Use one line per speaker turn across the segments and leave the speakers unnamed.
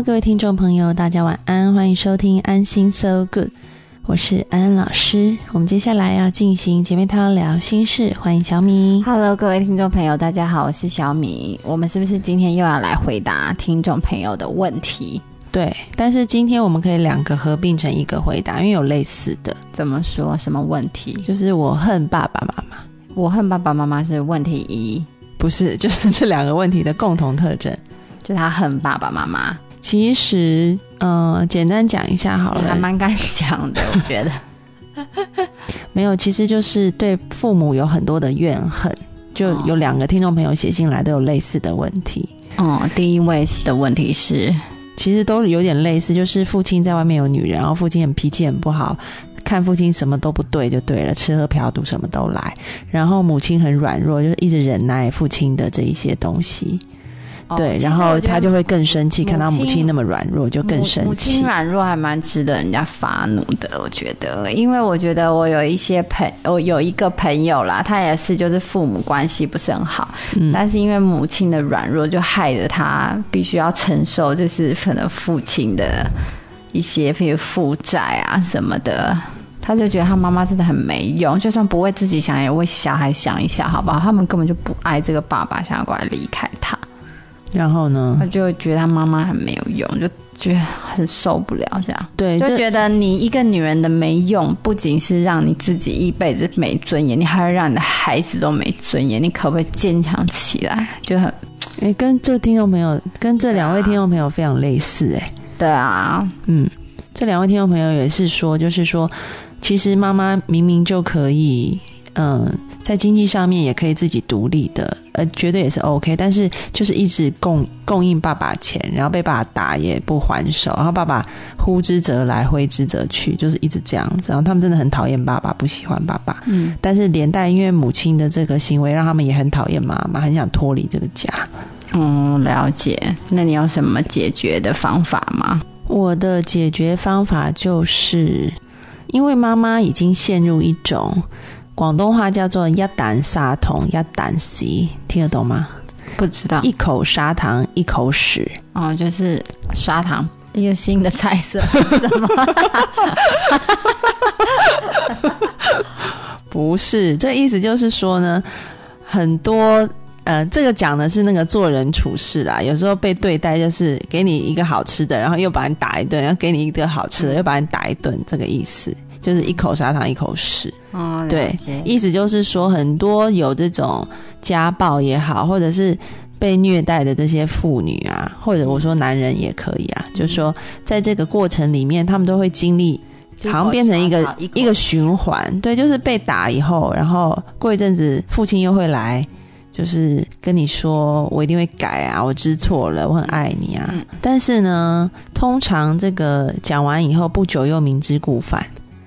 Hello，各位听众朋友，大家晚安，欢迎收听安心 So Good，我是安安老师。我们接下来要进行姐妹淘聊心事，欢迎小米。
Hello，各位听众朋友，大家好，我是小米。我们是不是今天又要来回答听众朋友的问题？
对，但是今天我们可以两个合并成一个回答，因为有类似的，
怎么说？什么问题？
就是我恨爸爸妈妈，
我恨爸爸妈妈是问题一，
不是，就是这两个问题的共同特征。
就他恨爸爸妈妈，
其实，呃，简单讲一下好了，
还蛮敢讲的，我觉得。
没有，其实就是对父母有很多的怨恨，就有两个听众朋友写信来都有类似的问题。
哦、第一位的问题是，
其实都有点类似，就是父亲在外面有女人，然后父亲很脾气很不好，看父亲什么都不对就对了，吃喝嫖赌什么都来，然后母亲很软弱，就是一直忍耐父亲的这一些东西，对，然后他就会更生气，看到母亲那么软弱就更生气母
亲。软弱还蛮值得人家发怒的，我觉得，因为我觉得我有一些朋，我有一个朋友啦，他也是就是父母关系不是很好，
嗯
但是因为母亲的软弱，就害得他必须要承受，就是可能父亲的一些譬如负债啊什么的。他就觉得他妈妈真的很没用，就算不为自己想，也为小孩想一下，好不好？他们根本就不爱这个爸爸，想要过来离开他。
然后呢
他？就会觉得他妈妈很没有用，就觉得很受不了这样。
对，
就觉得你一个女人的没用，不仅是让你自己一辈子没尊严，你还会让你的孩子都没尊严。你可不可以坚强起来？就很
哎，跟这听众朋友，跟这两位听众朋友非常类似，哎，
对啊，
嗯，这两位听众朋友也是说，就是说，其实妈妈明明就可以，嗯，在经济上面也可以自己独立的，呃，绝对也是 OK，但是就是一直供供应爸爸钱，然后被爸爸打也不还手，然后爸爸呼之则来，挥之则去，就是一直这样子，然后他们真的很讨厌爸爸，不喜欢爸爸，
嗯，
但是连带因为母亲的这个行为，让他们也很讨厌妈妈，很想脱离这个家。
嗯，了解。那你有什么解决的方法吗？
我的解决方法就是，因为妈妈已经陷入一种广东话叫做“一啖砂糖一啖屎”，听得懂吗？
不知道
一口砂糖一口屎。
哦，就是砂糖。一个新的菜色是 什么？
不是，这意思就是说呢，很多呃，这个讲的是那个做人处事啦。有时候被对待就是给你一个好吃的，然后又把你打一顿，然后给你一个好吃的，又把你打一顿，这个意思就是一口砂糖一口屎。
哦，
对意思就是说，很多有这种家暴也好，或者是被虐待的这些妇女啊，或者我说男人也可以啊，就是说，在这个过程里面，他们都会经历。好像变成一个
一
一个循环，对，就是被打以后，然后过一阵子，父亲又会来，就是跟你说，我一定会改啊，我知错了，我很爱你啊。
嗯
但是呢，通常这个讲完以后，不久又明知故犯，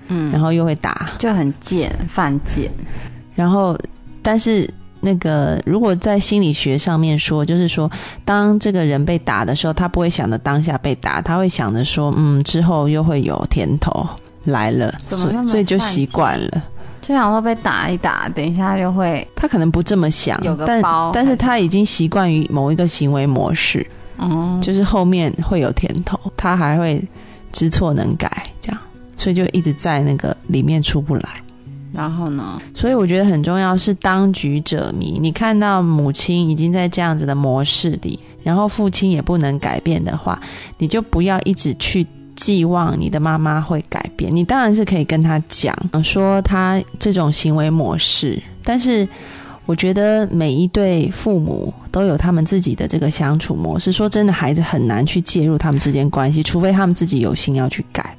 嗯，
然后又会打，
就很贱，犯贱。
然后，但是那个如果在心理学上面说，就是说，当这个人被打的时候，他不会想着当下被打，他会想着说，嗯，之后又会有甜头来了，所以所以就习惯了。
就想说被打一打，等一下就会
他可能不这么想
有，个
但
包
但是他已经习惯于某一个行为模式，
哦，
就是后面会有甜头，他还会知错能改，这样，所以就一直在那个里面出不来。
然后呢？
所以我觉得很重要是当局者迷。你看到母亲已经在这样子的模式里，然后父亲也不能改变的话，你就不要一直去寄望你的妈妈会改变。你当然是可以跟他讲，说他这种行为模式，但是。我觉得每一对父母都有他们自己的这个相处模式。说真的，孩子很难去介入他们之间关系，除非他们自己有心要去改。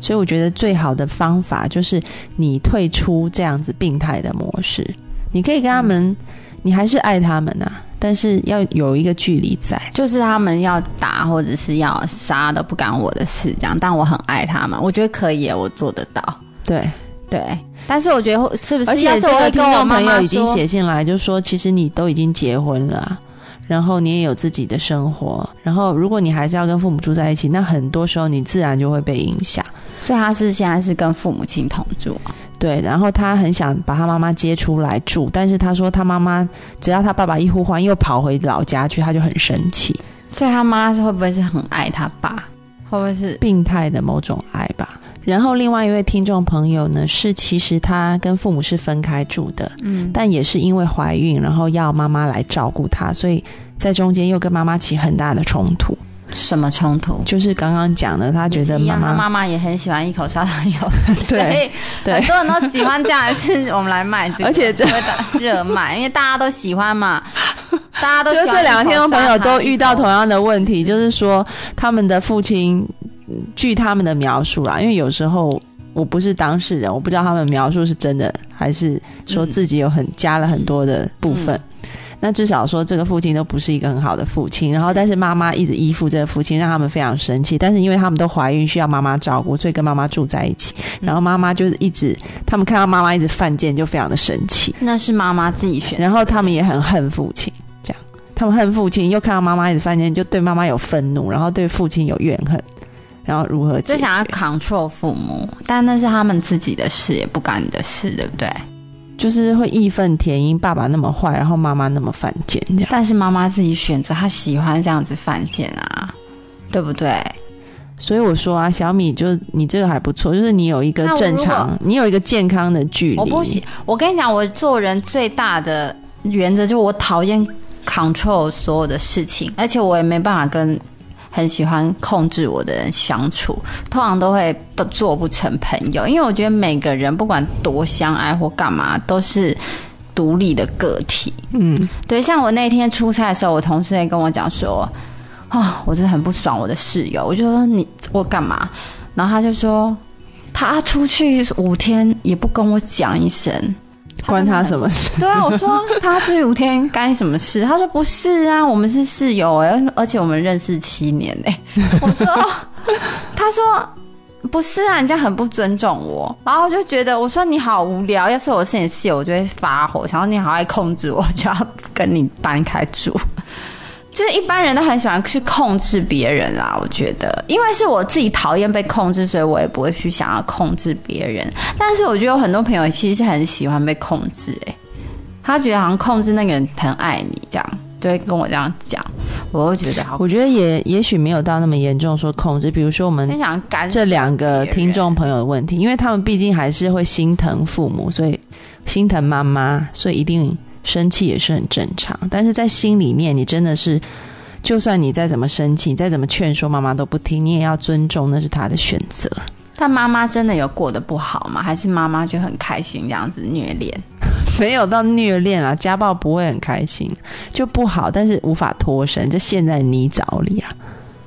所以我觉得最好的方法就是你退出这样子病态的模式。你可以跟他们，你还是爱他们呐、但是要有一个距离在。
就是他们要打或者是要杀都不干我的事，这样。但我很爱他们，我觉得可以，我做得到。
对，
对，但是我觉得是不是？
而且这个听众朋友已经写信来，就说其实你都已经结婚了啊。然后你也有自己的生活，然后如果你还是要跟父母住在一起，那很多时候你自然就会被影响。
所以他是现在是跟父母亲同住嘛，
对，然后他很想把他妈妈接出来住，但是他说他妈妈只要他爸爸一呼唤，又跑回老家去，他就很生气，
所以他妈会不会是很爱他爸？会不会是？
病态的某种爱吧。然后另外一位听众朋友呢，是其实他跟父母是分开住的，
嗯，
但也是因为怀孕，然后要妈妈来照顾他，所以在中间又跟妈妈起很大的冲突。
什么冲突？
就是刚刚讲的，他觉得妈妈
妈妈也很喜欢一口砂糖油，所
对
以很多人都喜欢这样。是我们来卖这个，
而且这
会热卖，因为大家都喜欢嘛，大家都
就这两天，我朋友都遇到同
样。
的问题，就是说他们的父亲，嗯据他们的描述啦，因为有时候我不是当事人，我不知道他们描述是真的还是说自己有很加了很多的部分。那至少说这个父亲都不是一个很好的父亲，然后但是妈妈一直依附这个父亲，让他们非常生气。但是因为他们都怀孕需要妈妈照顾，所以跟妈妈住在一起。然后妈妈就是一直，他们看到妈妈一直犯贱，就非常的生气。
那是妈妈自己选，
然后他们也很恨父亲，这样他们恨父亲，又看到妈妈一直犯贱，就对妈妈有愤怒，然后对父亲有怨恨，然后如何？
就想要 control 父母，但那是他们自己的事，也不干你的事，对不对？
就是会义愤填膺，爸爸那么坏，然后妈妈那么犯贱，这样。
但是妈妈自己选择，她喜欢这样子犯贱啊，对不对？
所以我说啊，小米，就你这个还不错，就是你有一个正常，你有一个健康的距离。
我不喜，我跟你讲，我做人最大的原则就是我讨厌 control 所有的事情，而且我也没办法跟很喜欢控制我的人相处，通常都会都做不成朋友，因为我觉得每个人不管多相爱或干嘛，都是独立的个体。
嗯，
对，像我那天出差的时候，我同事也跟我讲说，哦，我真的很不爽我的室友。我就说你我干嘛？然后他就说他出去五天也不跟我讲一声，
关他什么事？
对啊，我说他出去五天干什么事？他说不是啊，我们是室友哎、而且我们认识七年哎、我说，他说不是啊，人家很不尊重我。然后我就觉得，我说你好无聊，要是我是你室友，我就会发火，然后你好爱控制我，就要跟你搬开住。就是一般人都很喜欢去控制别人啦，我觉得，因为是我自己讨厌被控制，所以我也不会去想要控制别人。但是我觉得有很多朋友其实是很喜欢被控制、欸，他觉得好像控制那个人很爱你，这样就会跟我这样讲，我会觉得好，
我觉得也也许没有到那么严重，说控制。比如说我们这两个听众朋友的问题，因为他们毕竟还是会心疼父母，所以心疼妈妈，所以一定生气也是很正常。但是在心里面，你真的是，就算你再怎么生气，你再怎么劝说妈妈都不听，你也要尊重，那是她的选择。
但妈妈真的有过得不好吗？还是妈妈就很开心这样子虐恋？
没有到虐恋啊，家暴不会很开心，就不好，但是无法脱身，就陷在泥沼里啊。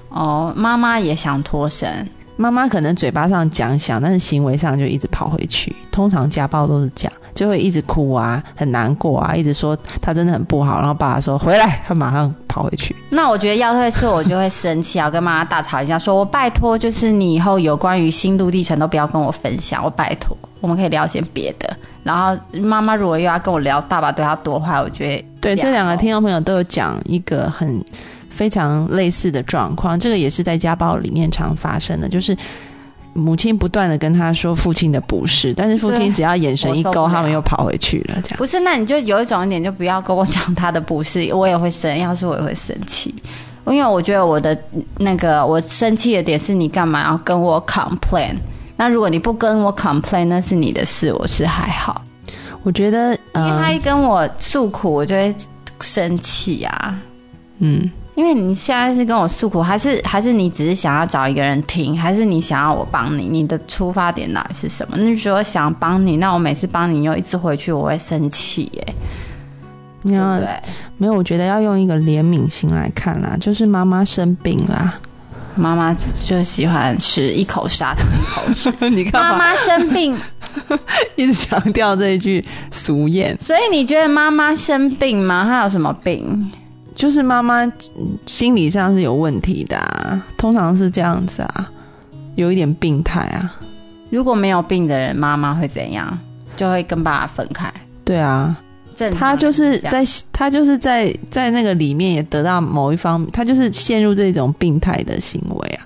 哦，妈妈也想脱身，
妈妈可能嘴巴上讲想，但是行为上就一直跑回去。通常家暴都是这样，就会一直哭啊，很难过啊，一直说他真的很不好。然后爸爸说回来，他马上跑回去。
那我觉得要退是我就会生气，要跟妈妈大吵一架，说我拜托，就是你以后有关于心路历程都不要跟我分享，我拜托，我们可以聊些别的。然后妈妈如果又要跟我聊爸爸对她多坏，我觉得
对，这两个听
听
众朋友都有讲一个很非常类似的状况，这个也是在家暴里面常发生的，就是。母亲不断的跟他说父亲的不是，但是父亲只要眼神一勾，他们又跑回去了。这样
不是，那你就有一种一点，就不要跟我讲他的不是，我也会生，要是我也会生气，因为我觉得我的那个我生气的点是你干嘛要跟我 complain？那如果你不跟我 complain，那是你的事，我是还好。
我觉得，
因为他
呃，
一跟我诉苦，我就会生气啊。
嗯，
因为你现在是跟我诉苦，还是还是你只是想要找一个人听，还是你想要我帮你？你的出发点到底是什么？那如果想帮你，那我每次帮你又一直回去，我会生气耶，
你要
对不对？
没有，我觉得要用一个怜悯心来看啦，就是妈妈生病啦，
妈妈就喜欢吃一口砂糖一口水。
你看
妈妈生病，
一直强调这一句俗谚？
所以你觉得妈妈生病吗？她有什么病？
就是妈妈嗯心理上是有问题的、啊，通常是这样子啊，有一点病态啊。
如果没有病的人，妈妈会怎样？就会跟爸爸分开。
对啊，
正
他就是在他就是在在那个里面也得到某一方面，他就是陷入这种病态的行为啊。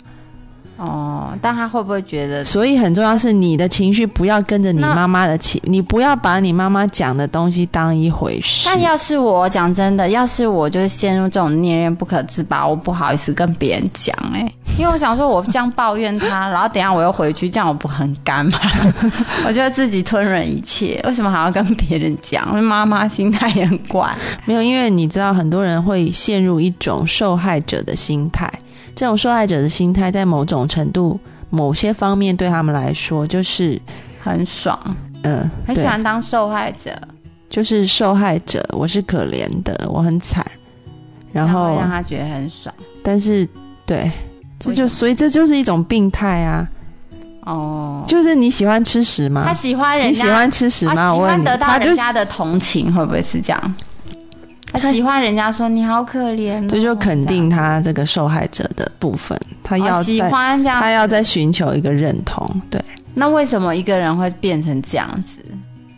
哦，但他会不会觉得
所以很重要是你的情绪不要跟着你妈妈的情，你不要把你妈妈讲的东西当一回事。
但要是我讲真的，要是我就是陷入这种孽恋不可自拔，我不好意思跟别人讲哎、因为我想说，我这样抱怨他，然后等一下我又回去，这样我不很干吗？我觉得自己吞忍一切，为什么还要跟别人讲？因为妈妈心态也很怪。
没有，因为你知道很多人会陷入一种受害者的心态，这种受害者的心态在某种程度、某些方面对他们来说，就是
很爽，
嗯、呃，
很喜
对
欢当受害者，
就是受害者，我是可怜的，我很惨，然后
会让他觉得很爽。
但是对，这就所以这就是一种病态啊，
哦，
就是你喜欢吃屎吗
他？喜欢人家，
你喜欢吃屎
他
吗？我问你，
喜欢得到人家的同情，会不会是这样？他喜欢人家说你好可怜、哦，
这就肯定他这个受害者的部分，他
要哦喜欢这样
他要在寻求一个认同，对，
那为什么一个人会变成这样子？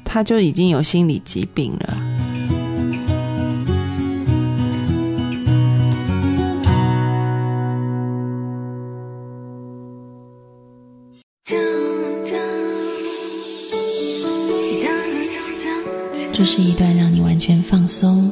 他就已经有心理疾病了。
这是一段让你完全放松、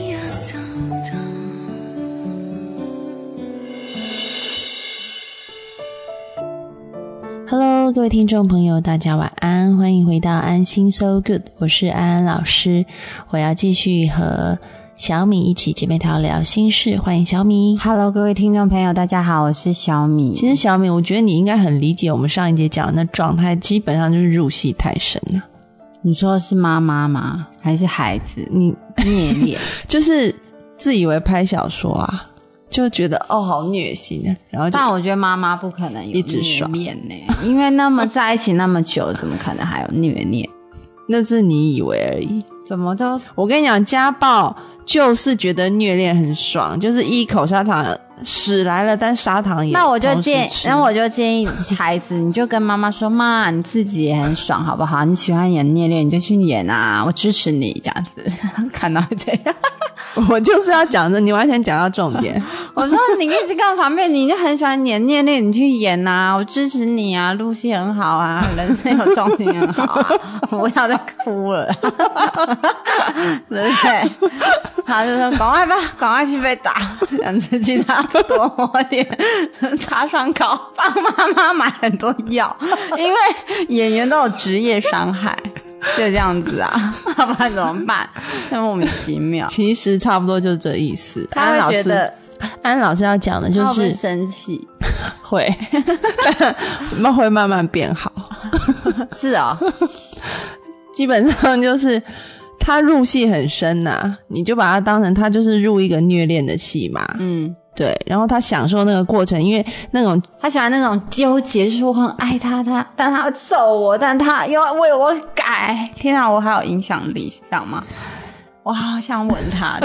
Hello，各位听众朋友，大家晚安，欢迎回到安心 So Good，我是安安老师，我要继续和小米一起姐妹淘聊心事，欢迎小米。
Hello，各位听众朋友，大家好，我是小米。
其实小米，我觉得你应该很理解我们上一节讲的那状态，基本上就是入戏太深了。
你说是妈妈吗？还是孩子？
你
孽恋？
就是自以为拍小说啊，就觉得哦好虐心啊，然后就
但我觉得妈妈不可能有
一直爽
虐恋呢、因为那么在一起那么久，怎么可能还有虐恋？
那是你以为而已。
怎么都
我跟你讲，家暴就是觉得虐恋很爽，就是一口砂糖屎来了，但砂糖也
那我就建，
吃
那我就建议孩子，你就跟妈妈说，妈，你自己也很爽，好不好？你喜欢演虐恋，你就去演啊，我支持你，这样子。看到这样，
我就是要讲的，你完全讲到重点。
我说你一直跟旁边，你就很喜欢演虐恋，你去演呐、我支持你啊，露西很好啊，人生有重心很好啊，不要再哭了，对不对？他就说赶快吧，赶快去被打，这样子去他多抹点擦伤膏，帮妈妈买很多药，因为演员都有职业伤害。就这样子啊，要 不然怎么办？那莫名其妙。
其实差不多就是这意思。
他
安老师，
会觉得
安老师要讲的就是
生气，
会，慢会慢慢变好。
是哦，
基本上就是他入戏很深呐、你就把他当成他就是入一个虐恋的戏嘛。
嗯，
对，然后他享受那个过程，因为那种
他喜欢那种纠结，就是我很爱他，他但他会揍我，但他又要为我改。天啊，我还有影响力，这样吗？我好想吻他，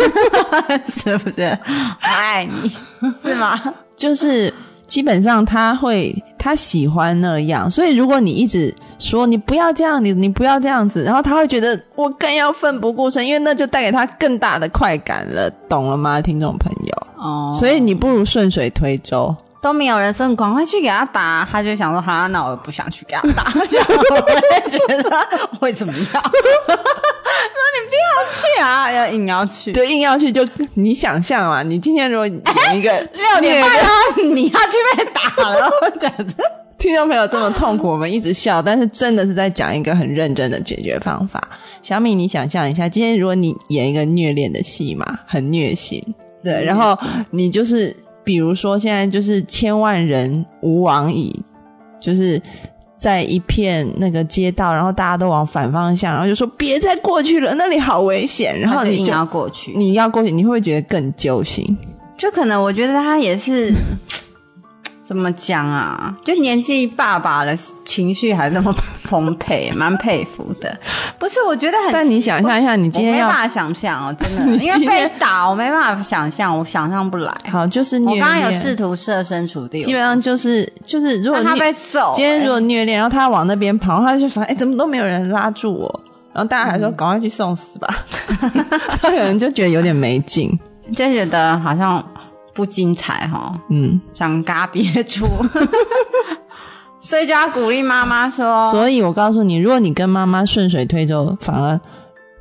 是不是？我爱你，是吗？
就是基本上他会他喜欢那样，所以如果你一直说你不要这样，你你不要这样子，然后他会觉得我更要奋不顾身，因为那就带给他更大的快感了，懂了吗，听众朋友？
哦
所以你不如顺水推舟。
都没有人说你赶快去给他打，他就想说好，那我不想去给他打，就我会觉得会怎么样？说你不要去啊，要硬要去。
对，硬要去就你想象啊，你今天如果演一个
六点半，你要去被打了，我讲的。
听众朋友这么痛苦，我们一直笑，但是真的是在讲一个很认真的解决方法。小米，你想象一下，今天如果你演一个虐恋的戏嘛，很虐心，对，然后你就是比如说现在就是千万人无往矣，就是在一片那个街道，然后大家都往反方向，然后就说别再过去了，那里好危险。然后你就
要过去，
你要过去，你会不会觉得更揪心？
就可能我觉得他也是怎么讲啊？就年纪爸爸的，情绪还这么丰沛，蛮佩服的。不是，我觉得很，
但你想象一下，你今天要
没办法想象哦，真的，
你
因为被打，我没办法想象，我想象不来。
好，就是
我
虐恋
刚刚有试图设身处地，
基本上就是就是，如果
他被揍、
今天
欸
如果虐恋，然后他往那边跑，他就发现哎，怎么都没有人拉住我，然后大家还
嗯
说赶快去送死吧，他可能就觉得有点没劲。
就觉得好像不精彩哈，
嗯，
想嘎憋住，所以就要鼓励妈妈说，
所以我告诉你，如果你跟妈妈顺水推舟，反而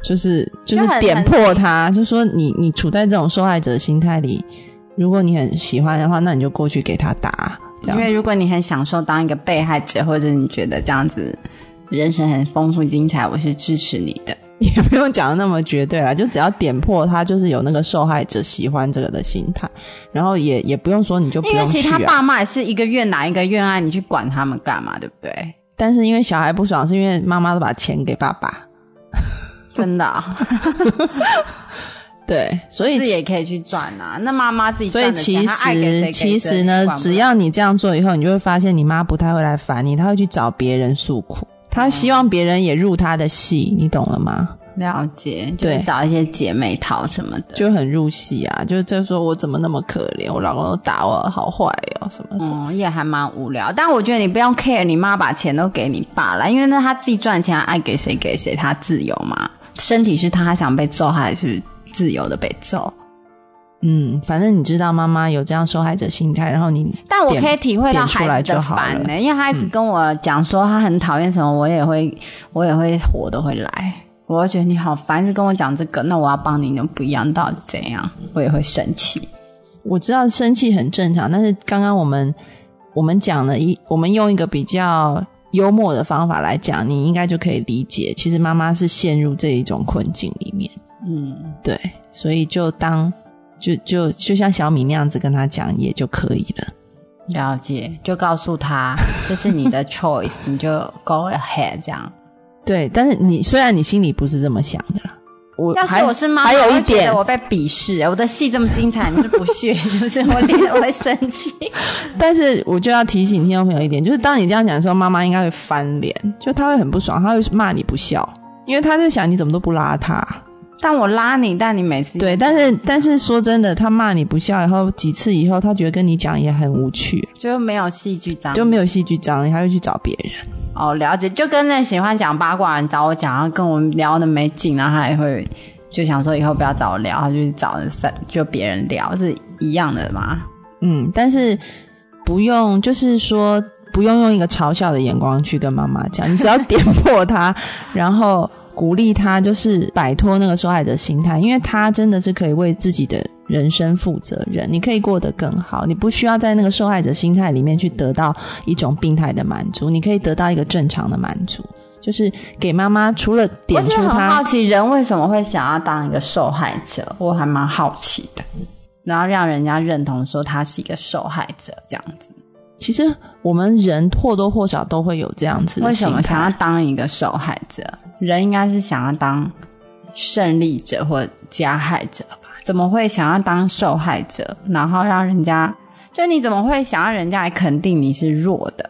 就是就是点破他，就说你你处在这种受害者的心态里，如果你很喜欢的话，那你就过去给他打，
因为如果你很享受当一个被害者，或者你觉得这样子人生很丰富精彩，我是支持你的。
也不用讲的那么绝对啦，就只要点破他就是有那个受害者喜欢这个的心态，然后也也不用说你就不
因为
用。
其实他爸妈也是一个愿打一个愿挨，你去管他们干嘛？对不对？
但是因为小孩不爽，是因为妈妈都把钱给爸爸，
真的、啊，
对，所以
自己也可以去赚啊。那妈妈自己
所以
赚的钱，
其实其实呢只要你这样做以后，你就会发现你妈不太会来烦你，她会去找别人诉苦，她希望别人也入他的戏，你懂了吗？
了解，就找一些姐妹淘什么的。
就很入戏啊，就就说我怎么那么可怜，我老公都打我，好坏哦什么的。
嗯，也还蛮无聊。但我觉得你不用 care 你妈把钱都给你爸了，因为那他自己赚的钱，他爱给谁给谁，他自由嘛。身体是他，他想被揍，还是自由的被揍？
嗯，反正你知道妈妈有这样受害者心态，然后你
但我可以体会到孩子的烦呢、因为他一直跟我讲说他很讨厌什么，我也会我也会火都会来，我会觉得你好烦，是跟我讲这个，那我要帮你，那不一样，到底怎样？我也会生气。
我知道生气很正常，但是刚刚我们我们讲了一，我们用一个比较幽默的方法来讲，你应该就可以理解，其实妈妈是陷入这一种困境里面，
嗯，
对，所以就当就就就像小米那样子跟他讲也就可以了。
了解，就告诉他 这是你的 choice，你就 go ahead 这样。
对，但是你虽然你心里不是这么想的啦，我
要是
还
我是妈妈，
还有
我
一点
我被鄙视，我的戏这么精彩，你是不屑，是不是？我脸我会生气。
但是我就要提醒听众朋友一点，就是当你这样讲的时候，妈妈应该会翻脸，就她会很不爽，她会骂你不孝，因为她就想你怎么都不拉她。
但我拉你，但你每次
对，但是但是说真的，他骂你不笑，然后几次以后，他觉得跟你讲也很无趣，
就没有戏剧张力，
就没有戏剧张力，她会去找别人。
哦，了解，就跟那喜欢讲八卦人找我讲，然后跟我聊的没劲，然后他也会就想说以后不要找我聊，他就去找三就别人聊，是一样的嘛？
嗯，但是不用，就是说不用用一个嘲笑的眼光去跟妈妈讲，你只要点破他，然后鼓励他，就是摆脱那个受害者心态，因为他真的是可以为自己的人生负责任，你可以过得更好，你不需要在那个受害者心态里面去得到一种病态的满足，你可以得到一个正常的满足。就是给妈妈除了点
我是很
出她
好奇，人为什么会想要当一个受害者？我还蛮好奇的。然后让人家认同说他是一个受害者，这样子，
其实我们人或多或少都会有这样子的
为什么想要当一个受害者？人应该是想要当胜利者或加害者吧？怎么会想要当受害者？然后让人家，就你怎么会想要人家来肯定你是弱的？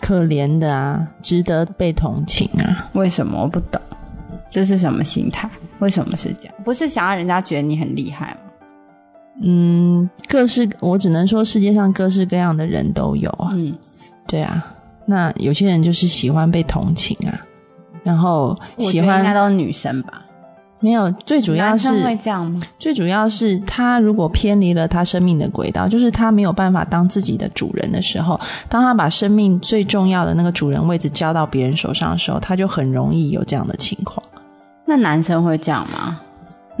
可怜的啊，值得被同情啊。
为什么我不懂？这是什么心态？为什么是这样？不是想要人家觉得你很厉害吗？
嗯，各式我只能说世界上各式各样的人都有啊。
嗯，
对啊，那有些人就是喜欢被同情啊，然后喜欢应
该都是女生吧？
没有，最主要
男生会这样吗？
最主要是他如果偏离了他生命的轨道，就是他没有办法当自己的主人的时候，当他把生命最重要的那个主人位置交到别人手上的时候，他就很容易有这样的情况。
那男生会这样吗？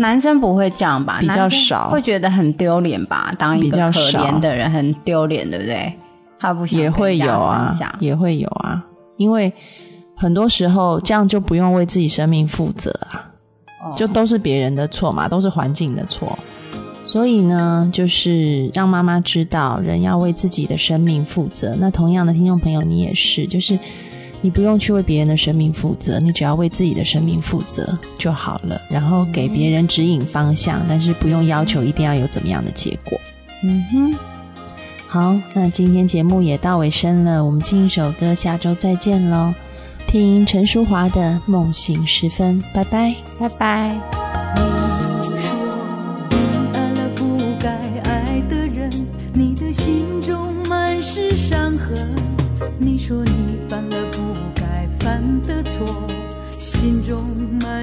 男生不会这样吧？
比较少
会觉得很丢脸吧？当一
比
个可怜的人很丢脸，对不对？他不想
也会有啊，也会有啊，因为很多时候这样就不用为自己生命负责啊，
哦
就都是别人的错嘛，都是环境的错。所以呢，就是让妈妈知道，人要为自己的生命负责。那同样的，听众朋友，你也是，就是你不用去为别人的生命负责，你只要为自己的生命负责就好了。然后给别人指引方向，但是不用要求一定要有怎么样的结果。
嗯哼，
好，那今天节目也到尾声了，我们听一首歌，下周再见喽。听陈淑华的《梦醒时分》，拜拜，
拜拜。